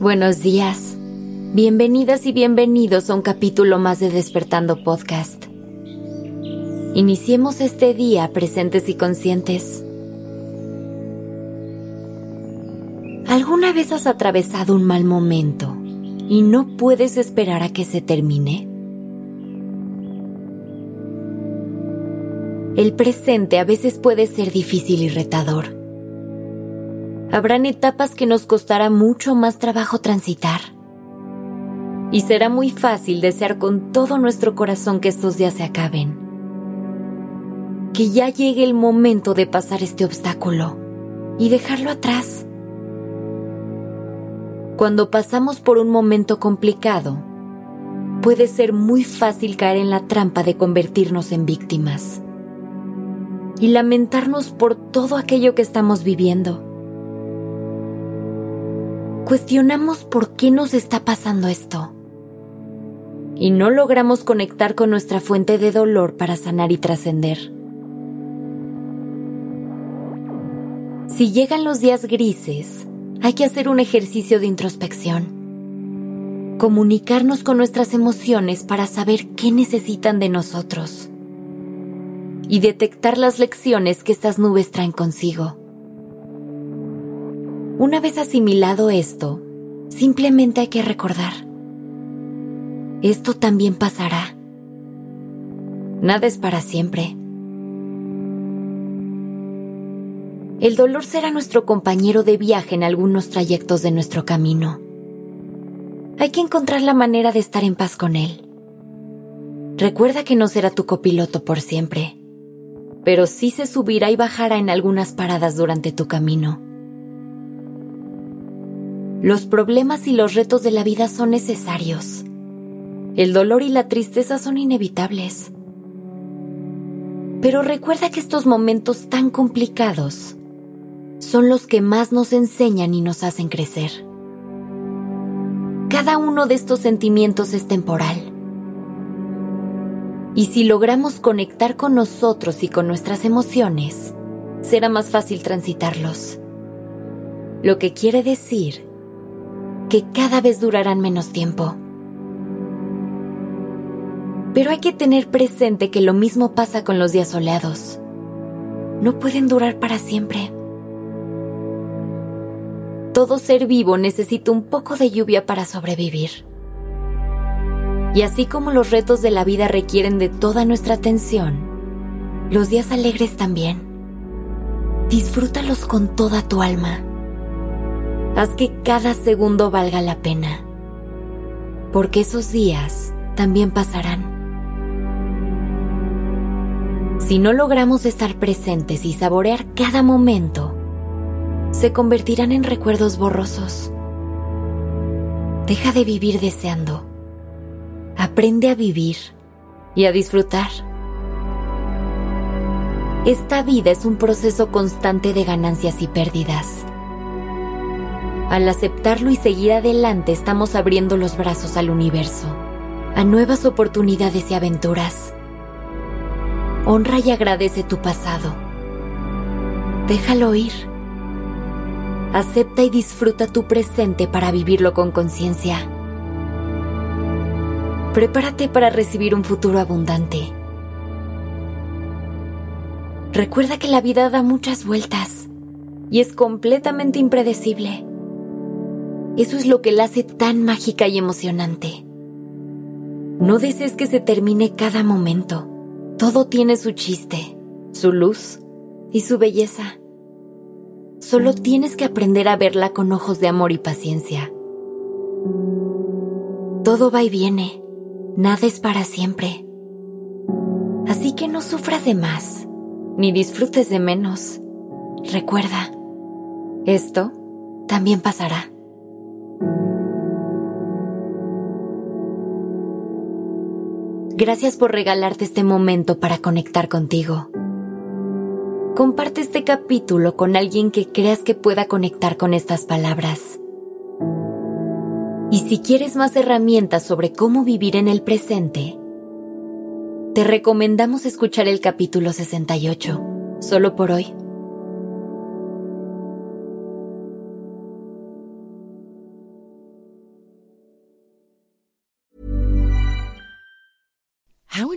Buenos días. Bienvenidas y bienvenidos a un capítulo más de Despertando Podcast. Iniciemos este día presentes y conscientes. ¿Alguna vez has atravesado un mal momento y no puedes esperar a que se termine? El presente a veces puede ser difícil y retador. Habrán etapas que nos costará mucho más trabajo transitar. Y será muy fácil desear con todo nuestro corazón que estos días se acaben. Que ya llegue el momento de pasar este obstáculo y dejarlo atrás. Cuando pasamos por un momento complicado, puede ser muy fácil caer en la trampa de convertirnos en víctimas y lamentarnos por todo aquello que estamos viviendo. Cuestionamos por qué nos está pasando esto y no logramos conectar con nuestra fuente de dolor para sanar y trascender. Si llegan los días grises, hay que hacer un ejercicio de introspección. Comunicarnos con nuestras emociones para saber qué necesitan de nosotros y detectar las lecciones que estas nubes traen consigo. Una vez asimilado esto, simplemente hay que recordar. Esto también pasará. Nada es para siempre. El dolor será nuestro compañero de viaje en algunos trayectos de nuestro camino. Hay que encontrar la manera de estar en paz con él. Recuerda que no será tu copiloto por siempre pero sí se subirá y bajará en algunas paradas durante tu camino. Los problemas y los retos de la vida son necesarios. El dolor y la tristeza son inevitables. Pero recuerda que estos momentos tan complicados son los que más nos enseñan y nos hacen crecer. Cada uno de estos sentimientos es temporal y si logramos conectar con nosotros y con nuestras emociones, será más fácil transitarlos. Lo que quiere decir que cada vez durarán menos tiempo. Pero hay que tener presente que lo mismo pasa con los días soleados. No pueden durar para siempre. Todo ser vivo necesita un poco de lluvia para sobrevivir. Y así como los retos de la vida requieren de toda nuestra atención, los días alegres también. Disfrútalos con toda tu alma. Haz que cada segundo valga la pena, porque esos días también pasarán. Si no logramos estar presentes y saborear cada momento, se convertirán en recuerdos borrosos. Deja de vivir deseando Aprende a vivir y a disfrutar. Esta vida es un proceso constante de ganancias y pérdidas. Al aceptarlo y seguir adelante estamos abriendo los brazos al universo, a nuevas oportunidades y aventuras. Honra y agradece tu pasado. Déjalo ir. Acepta y disfruta tu presente para vivirlo con conciencia. Prepárate para recibir un futuro abundante. Recuerda que la vida da muchas vueltas y es completamente impredecible. Eso es lo que la hace tan mágica y emocionante. No desees que se termine cada momento. Todo tiene su chiste, su luz y su belleza. Solo tienes que aprender a verla con ojos de amor y paciencia. Todo va y viene Nada es para siempre. Así que no sufras de más, ni disfrutes de menos. Recuerda, esto también pasará. Gracias por regalarte este momento para conectar contigo. Comparte este capítulo con alguien que creas que pueda conectar con estas palabras. Y si quieres más herramientas sobre cómo vivir en el presente, te recomendamos escuchar el capítulo 68, solo por hoy.